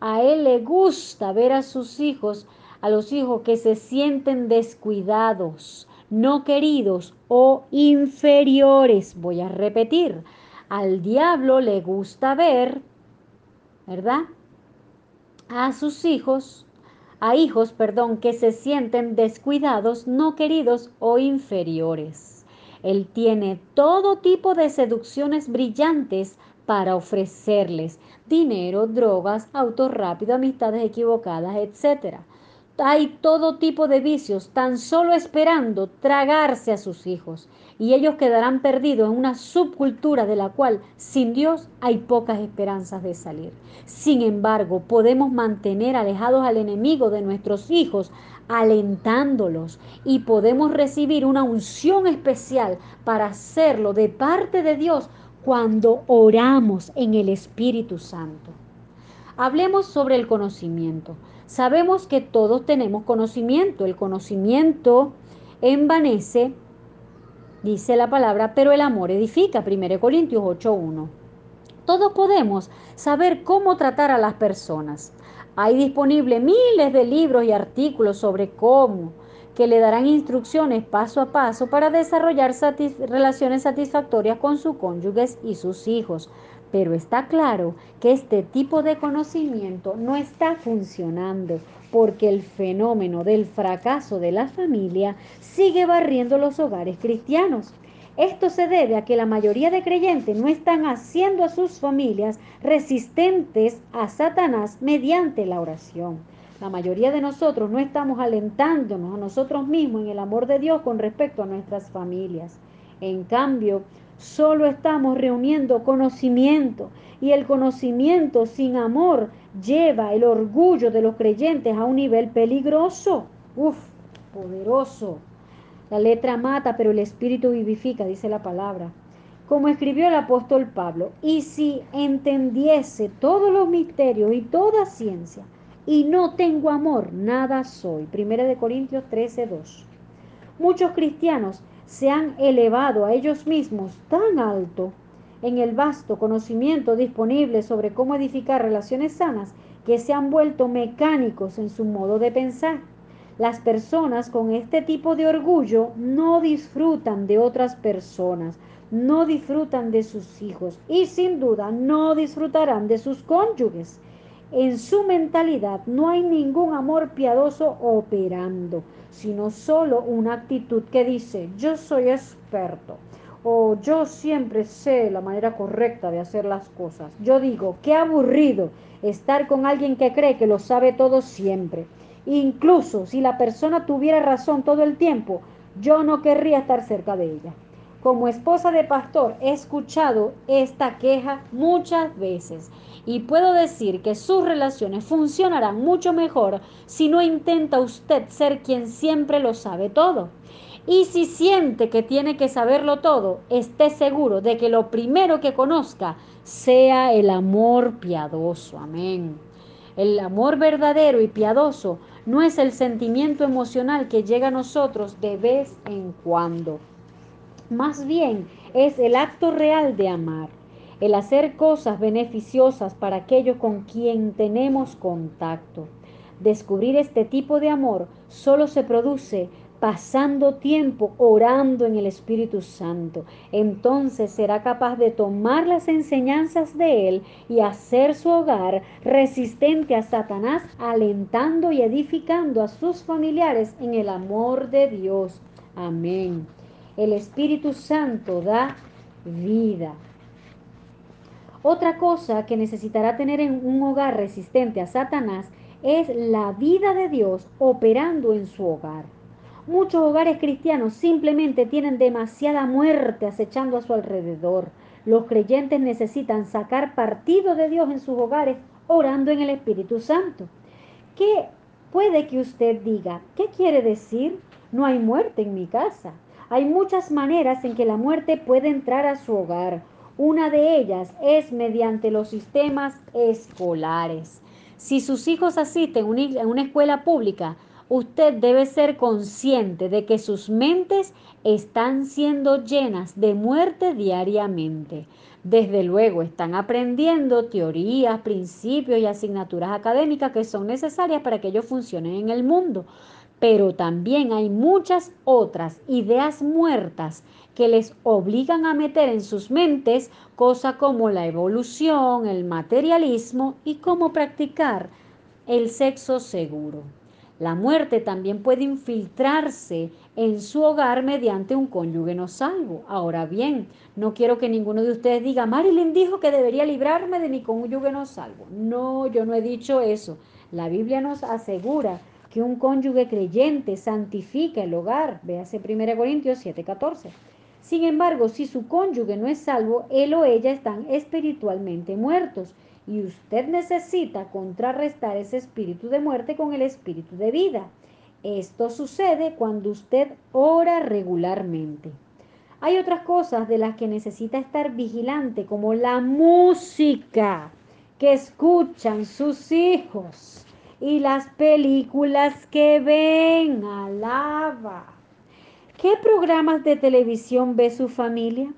A él le gusta ver a sus hijos, a los hijos que se sienten descuidados, no queridos o inferiores. Voy a repetir, al diablo le gusta ver, ¿verdad? a sus hijos, a hijos, perdón, que se sienten descuidados, no queridos o inferiores. Él tiene todo tipo de seducciones brillantes para ofrecerles dinero, drogas, autos rápidos, amistades equivocadas, etc. Hay todo tipo de vicios tan solo esperando tragarse a sus hijos y ellos quedarán perdidos en una subcultura de la cual sin Dios hay pocas esperanzas de salir. Sin embargo, podemos mantener alejados al enemigo de nuestros hijos alentándolos y podemos recibir una unción especial para hacerlo de parte de Dios cuando oramos en el Espíritu Santo. Hablemos sobre el conocimiento. Sabemos que todos tenemos conocimiento. El conocimiento envanece, dice la palabra, pero el amor edifica. 1 Corintios 8.1. Todos podemos saber cómo tratar a las personas. Hay disponibles miles de libros y artículos sobre cómo, que le darán instrucciones paso a paso para desarrollar relaciones satisfactorias con sus cónyuges y sus hijos. Pero está claro que este tipo de conocimiento no está funcionando porque el fenómeno del fracaso de la familia sigue barriendo los hogares cristianos. Esto se debe a que la mayoría de creyentes no están haciendo a sus familias resistentes a Satanás mediante la oración. La mayoría de nosotros no estamos alentándonos a nosotros mismos en el amor de Dios con respecto a nuestras familias. En cambio, solo estamos reuniendo conocimiento y el conocimiento sin amor lleva el orgullo de los creyentes a un nivel peligroso. Uf, poderoso. La letra mata, pero el espíritu vivifica, dice la palabra. Como escribió el apóstol Pablo, y si entendiese todos los misterios y toda ciencia, y no tengo amor, nada soy. Primera de Corintios 13, 2. Muchos cristianos se han elevado a ellos mismos tan alto en el vasto conocimiento disponible sobre cómo edificar relaciones sanas que se han vuelto mecánicos en su modo de pensar. Las personas con este tipo de orgullo no disfrutan de otras personas, no disfrutan de sus hijos y sin duda no disfrutarán de sus cónyuges. En su mentalidad no hay ningún amor piadoso operando, sino solo una actitud que dice, yo soy experto o yo siempre sé la manera correcta de hacer las cosas. Yo digo, qué aburrido estar con alguien que cree que lo sabe todo siempre. Incluso si la persona tuviera razón todo el tiempo, yo no querría estar cerca de ella. Como esposa de pastor he escuchado esta queja muchas veces y puedo decir que sus relaciones funcionarán mucho mejor si no intenta usted ser quien siempre lo sabe todo. Y si siente que tiene que saberlo todo, esté seguro de que lo primero que conozca sea el amor piadoso. Amén. El amor verdadero y piadoso no es el sentimiento emocional que llega a nosotros de vez en cuando. Más bien es el acto real de amar el hacer cosas beneficiosas para aquellos con quien tenemos contacto. Descubrir este tipo de amor solo se produce pasando tiempo orando en el Espíritu Santo. Entonces será capaz de tomar las enseñanzas de Él y hacer su hogar resistente a Satanás, alentando y edificando a sus familiares en el amor de Dios. Amén. El Espíritu Santo da vida. Otra cosa que necesitará tener en un hogar resistente a Satanás es la vida de Dios operando en su hogar. Muchos hogares cristianos simplemente tienen demasiada muerte acechando a su alrededor. Los creyentes necesitan sacar partido de Dios en sus hogares orando en el Espíritu Santo. ¿Qué puede que usted diga? ¿Qué quiere decir? No hay muerte en mi casa. Hay muchas maneras en que la muerte puede entrar a su hogar. Una de ellas es mediante los sistemas escolares. Si sus hijos asisten a una escuela pública, usted debe ser consciente de que sus mentes están siendo llenas de muerte diariamente. Desde luego están aprendiendo teorías, principios y asignaturas académicas que son necesarias para que ellos funcionen en el mundo. Pero también hay muchas otras ideas muertas que les obligan a meter en sus mentes cosas como la evolución, el materialismo y cómo practicar el sexo seguro. La muerte también puede infiltrarse en su hogar mediante un cónyuge no salvo. Ahora bien, no quiero que ninguno de ustedes diga, Marilyn dijo que debería librarme de mi cónyuge no salvo. No, yo no he dicho eso. La Biblia nos asegura que un cónyuge creyente santifica el hogar. Véase 1 Corintios 7:14. Sin embargo, si su cónyuge no es salvo, él o ella están espiritualmente muertos y usted necesita contrarrestar ese espíritu de muerte con el espíritu de vida. Esto sucede cuando usted ora regularmente. Hay otras cosas de las que necesita estar vigilante, como la música que escuchan sus hijos y las películas que ven. Alaba. ¿Qué programas de televisión ve su familia?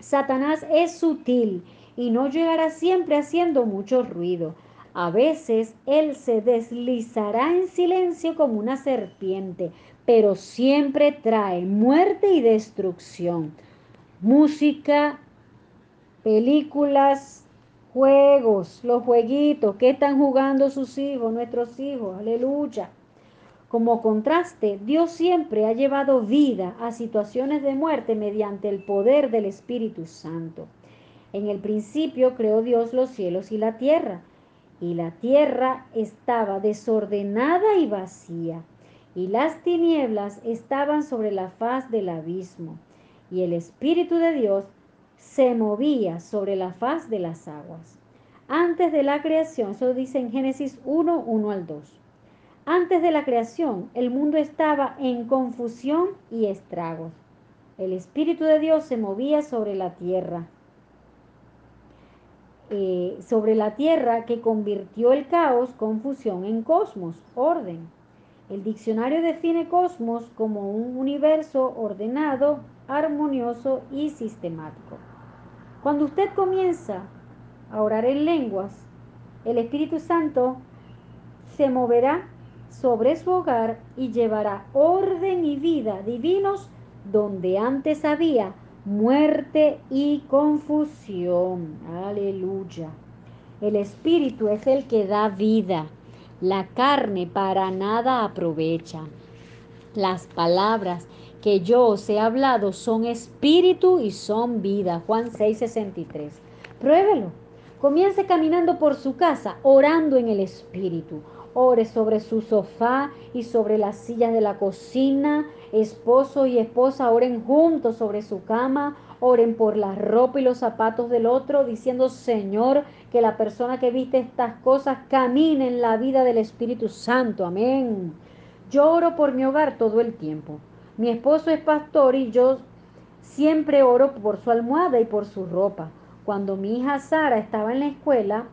Satanás es sutil y no llegará siempre haciendo mucho ruido. A veces él se deslizará en silencio como una serpiente, pero siempre trae muerte y destrucción. Música, películas, juegos, los jueguitos, ¿qué están jugando sus hijos, nuestros hijos? Aleluya. Como contraste, Dios siempre ha llevado vida a situaciones de muerte mediante el poder del Espíritu Santo. En el principio creó Dios los cielos y la tierra, y la tierra estaba desordenada y vacía, y las tinieblas estaban sobre la faz del abismo, y el Espíritu de Dios se movía sobre la faz de las aguas. Antes de la creación, eso dice en Génesis 1, 1 al 2. Antes de la creación, el mundo estaba en confusión y estragos. El Espíritu de Dios se movía sobre la tierra eh, sobre la Tierra que convirtió el caos, confusión en cosmos, orden. El diccionario define cosmos como un universo ordenado, armonioso y sistemático. Cuando usted comienza a orar en lenguas, el Espíritu Santo se moverá sobre su hogar y llevará orden y vida divinos donde antes había muerte y confusión. Aleluya. El espíritu es el que da vida. La carne para nada aprovecha. Las palabras que yo os he hablado son espíritu y son vida. Juan 6:63. Pruébelo. Comience caminando por su casa, orando en el espíritu. Ore sobre su sofá y sobre las sillas de la cocina, esposo y esposa oren juntos sobre su cama, oren por la ropa y los zapatos del otro, diciendo, Señor, que la persona que viste estas cosas camine en la vida del Espíritu Santo. Amén. Yo oro por mi hogar todo el tiempo. Mi esposo es pastor y yo siempre oro por su almohada y por su ropa. Cuando mi hija Sara estaba en la escuela,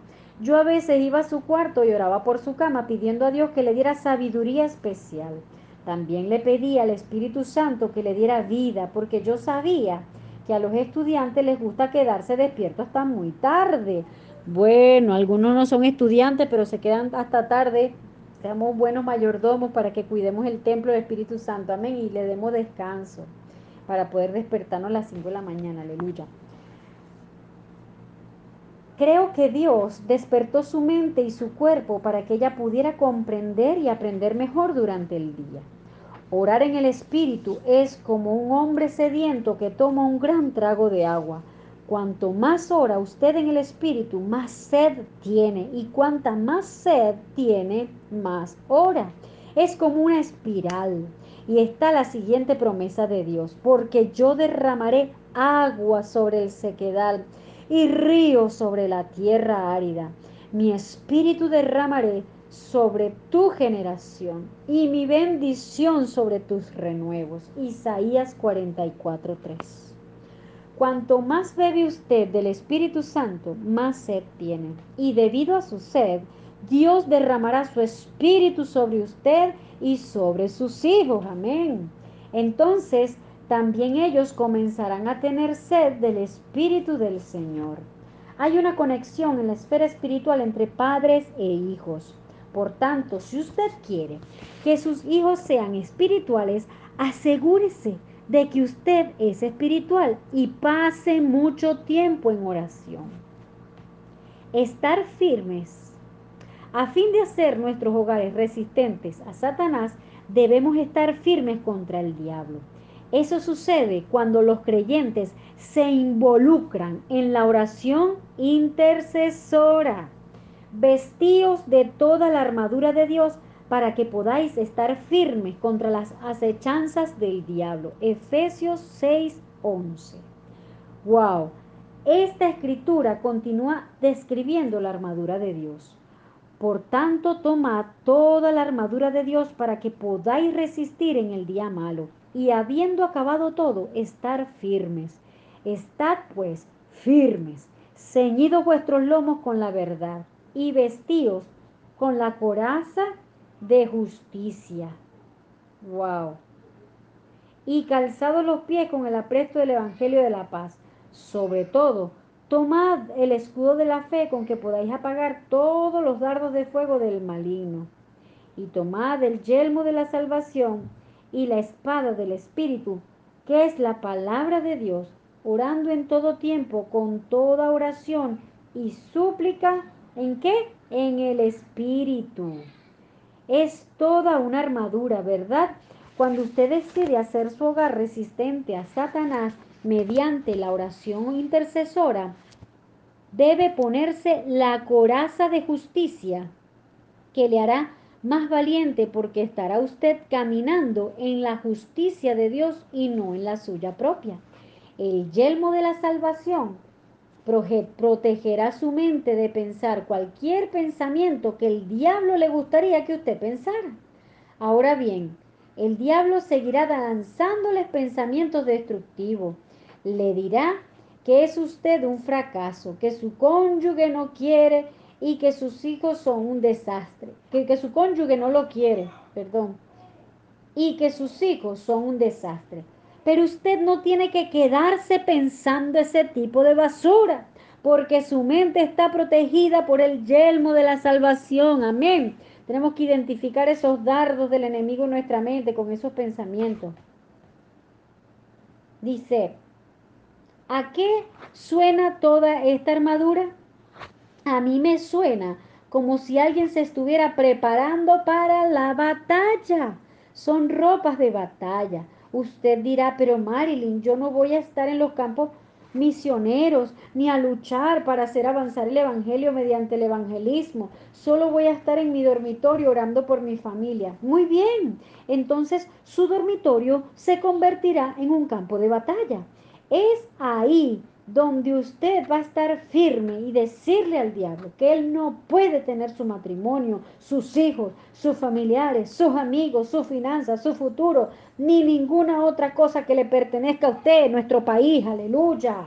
yo a veces iba a su cuarto y oraba por su cama pidiendo a Dios que le diera sabiduría especial. También le pedí al Espíritu Santo que le diera vida, porque yo sabía que a los estudiantes les gusta quedarse despiertos hasta muy tarde. Bueno, algunos no son estudiantes, pero se quedan hasta tarde. Seamos buenos mayordomos para que cuidemos el templo del Espíritu Santo. Amén. Y le demos descanso para poder despertarnos a las 5 de la mañana. Aleluya. Creo que Dios despertó su mente y su cuerpo para que ella pudiera comprender y aprender mejor durante el día. Orar en el Espíritu es como un hombre sediento que toma un gran trago de agua. Cuanto más ora usted en el Espíritu, más sed tiene. Y cuanta más sed tiene, más ora. Es como una espiral. Y está la siguiente promesa de Dios. Porque yo derramaré agua sobre el sequedal y río sobre la tierra árida. Mi espíritu derramaré sobre tu generación y mi bendición sobre tus renuevos. Isaías 44:3. Cuanto más bebe usted del Espíritu Santo, más sed tiene. Y debido a su sed, Dios derramará su espíritu sobre usted y sobre sus hijos. Amén. Entonces, también ellos comenzarán a tener sed del Espíritu del Señor. Hay una conexión en la esfera espiritual entre padres e hijos. Por tanto, si usted quiere que sus hijos sean espirituales, asegúrese de que usted es espiritual y pase mucho tiempo en oración. Estar firmes A fin de hacer nuestros hogares resistentes a Satanás, debemos estar firmes contra el diablo. Eso sucede cuando los creyentes se involucran en la oración intercesora. Vestíos de toda la armadura de Dios para que podáis estar firmes contra las acechanzas del diablo. Efesios 6:11. Wow. Esta escritura continúa describiendo la armadura de Dios. Por tanto, tomad toda la armadura de Dios para que podáis resistir en el día malo y habiendo acabado todo, estar firmes. Estad pues firmes, ceñidos vuestros lomos con la verdad y vestidos con la coraza de justicia. Wow. Y calzados los pies con el apresto del Evangelio de la paz. Sobre todo, tomad el escudo de la fe con que podáis apagar todos los dardos de fuego del maligno. Y tomad el yelmo de la salvación y la espada del Espíritu, que es la palabra de Dios, orando en todo tiempo con toda oración y súplica, ¿en qué? En el Espíritu. Es toda una armadura, ¿verdad? Cuando usted decide hacer su hogar resistente a Satanás mediante la oración intercesora, debe ponerse la coraza de justicia que le hará más valiente porque estará usted caminando en la justicia de Dios y no en la suya propia. El yelmo de la salvación protegerá su mente de pensar cualquier pensamiento que el diablo le gustaría que usted pensara. Ahora bien, el diablo seguirá danzándoles pensamientos destructivos. Le dirá que es usted un fracaso, que su cónyuge no quiere y que sus hijos son un desastre, que, que su cónyuge no lo quiere, perdón, y que sus hijos son un desastre. Pero usted no tiene que quedarse pensando ese tipo de basura, porque su mente está protegida por el yelmo de la salvación. Amén. Tenemos que identificar esos dardos del enemigo en nuestra mente con esos pensamientos. Dice, ¿a qué suena toda esta armadura? A mí me suena como si alguien se estuviera preparando para la batalla. Son ropas de batalla. Usted dirá, pero Marilyn, yo no voy a estar en los campos misioneros ni a luchar para hacer avanzar el Evangelio mediante el evangelismo. Solo voy a estar en mi dormitorio orando por mi familia. Muy bien, entonces su dormitorio se convertirá en un campo de batalla. Es ahí donde usted va a estar firme y decirle al diablo que él no puede tener su matrimonio, sus hijos, sus familiares, sus amigos, sus finanzas, su futuro, ni ninguna otra cosa que le pertenezca a usted, nuestro país, aleluya.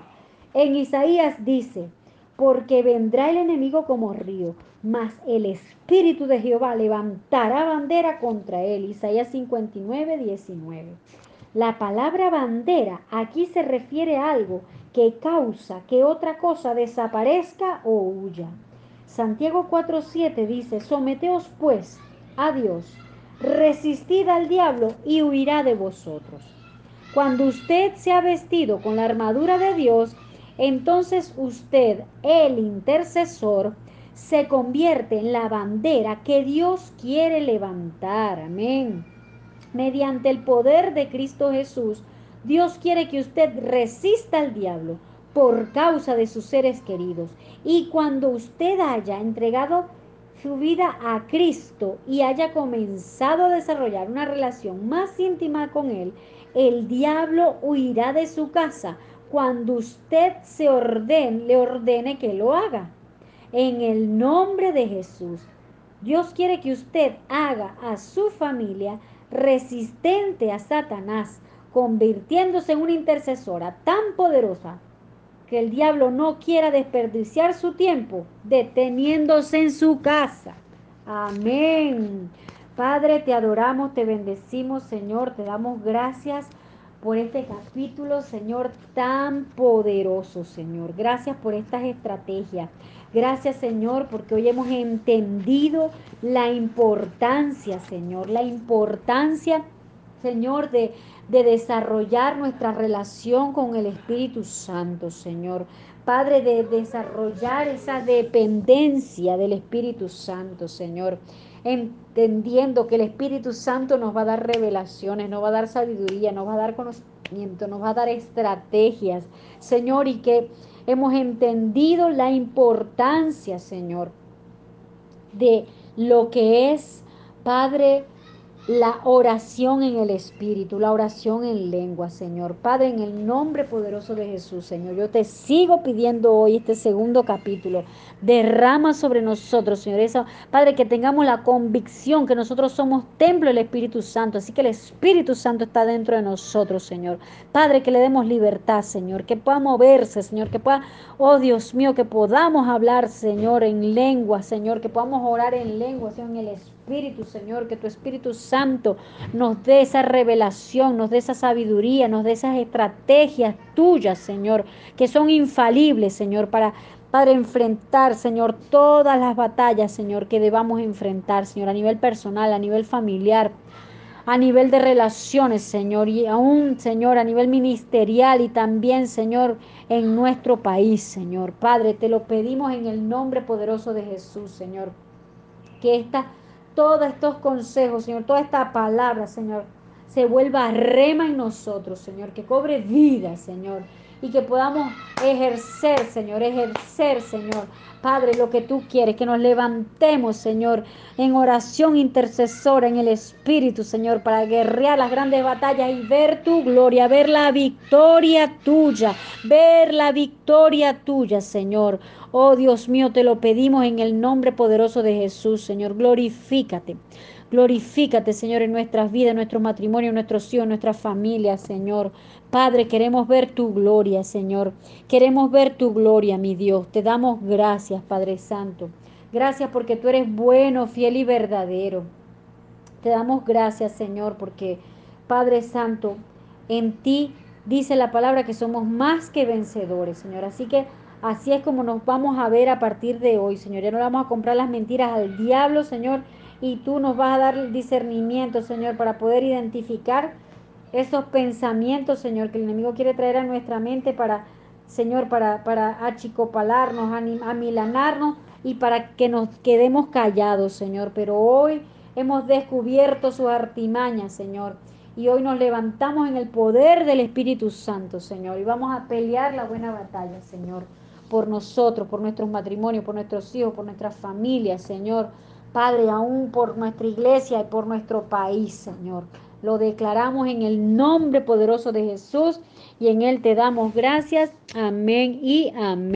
En Isaías dice, porque vendrá el enemigo como río, mas el Espíritu de Jehová levantará bandera contra él. Isaías 59, 19. La palabra bandera aquí se refiere a algo que causa que otra cosa desaparezca o huya. Santiago 4:7 dice, someteos pues a Dios, resistid al diablo y huirá de vosotros. Cuando usted se ha vestido con la armadura de Dios, entonces usted, el intercesor, se convierte en la bandera que Dios quiere levantar. Amén. Mediante el poder de Cristo Jesús, Dios quiere que usted resista al diablo por causa de sus seres queridos. Y cuando usted haya entregado su vida a Cristo y haya comenzado a desarrollar una relación más íntima con Él, el diablo huirá de su casa cuando usted se ordene, le ordene que lo haga. En el nombre de Jesús, Dios quiere que usted haga a su familia resistente a Satanás convirtiéndose en una intercesora tan poderosa que el diablo no quiera desperdiciar su tiempo deteniéndose en su casa. Amén. Padre, te adoramos, te bendecimos, Señor, te damos gracias por este capítulo, Señor, tan poderoso, Señor. Gracias por estas estrategias. Gracias, Señor, porque hoy hemos entendido la importancia, Señor, la importancia Señor, de, de desarrollar nuestra relación con el Espíritu Santo, Señor. Padre, de desarrollar esa dependencia del Espíritu Santo, Señor. Entendiendo que el Espíritu Santo nos va a dar revelaciones, nos va a dar sabiduría, nos va a dar conocimiento, nos va a dar estrategias, Señor, y que hemos entendido la importancia, Señor, de lo que es, Padre, la oración en el Espíritu, la oración en lengua, Señor. Padre, en el nombre poderoso de Jesús, Señor, yo te sigo pidiendo hoy este segundo capítulo. Derrama sobre nosotros, Señor. Padre, que tengamos la convicción que nosotros somos templo del Espíritu Santo. Así que el Espíritu Santo está dentro de nosotros, Señor. Padre, que le demos libertad, Señor. Que pueda moverse, Señor. Que pueda, oh Dios mío, que podamos hablar, Señor, en lengua, Señor. Que podamos orar en lengua, Señor, en el Espíritu Espíritu, Señor, que tu Espíritu Santo nos dé esa revelación, nos dé esa sabiduría, nos dé esas estrategias tuyas, Señor, que son infalibles, Señor, para, para enfrentar, Señor, todas las batallas, Señor, que debamos enfrentar, Señor, a nivel personal, a nivel familiar, a nivel de relaciones, Señor, y aún, Señor, a nivel ministerial y también, Señor, en nuestro país, Señor. Padre, te lo pedimos en el nombre poderoso de Jesús, Señor. Que esta todos estos consejos, Señor, toda esta palabra, Señor, se vuelva rema en nosotros, Señor, que cobre vida, Señor, y que podamos ejercer, Señor, ejercer, Señor, Padre, lo que tú quieres, que nos levantemos, Señor, en oración intercesora en el Espíritu, Señor, para guerrear las grandes batallas y ver tu gloria, ver la victoria tuya, ver la victoria tuya, Señor. Oh Dios mío, te lo pedimos en el nombre poderoso de Jesús, Señor. Glorifícate. Glorifícate, Señor, en nuestras vidas, en nuestro matrimonio, en nuestros hijos, en nuestras familias, Señor. Padre, queremos ver tu gloria, Señor. Queremos ver tu gloria, mi Dios. Te damos gracias, Padre Santo. Gracias porque tú eres bueno, fiel y verdadero. Te damos gracias, Señor, porque, Padre Santo, en ti dice la palabra que somos más que vencedores, Señor. Así que así es como nos vamos a ver a partir de hoy, Señor. Ya no vamos a comprar las mentiras al diablo, Señor y tú nos vas a dar el discernimiento, Señor, para poder identificar esos pensamientos, Señor, que el enemigo quiere traer a nuestra mente para, Señor, para, para achicopalarnos, amilanarnos y para que nos quedemos callados, Señor. Pero hoy hemos descubierto su artimaña, Señor. Y hoy nos levantamos en el poder del Espíritu Santo, Señor. Y vamos a pelear la buena batalla, Señor. Por nosotros, por nuestros matrimonios, por nuestros hijos, por nuestras familias, Señor Padre, aún por nuestra iglesia y por nuestro país, Señor. Lo declaramos en el nombre poderoso de Jesús y en Él te damos gracias. Amén y amén.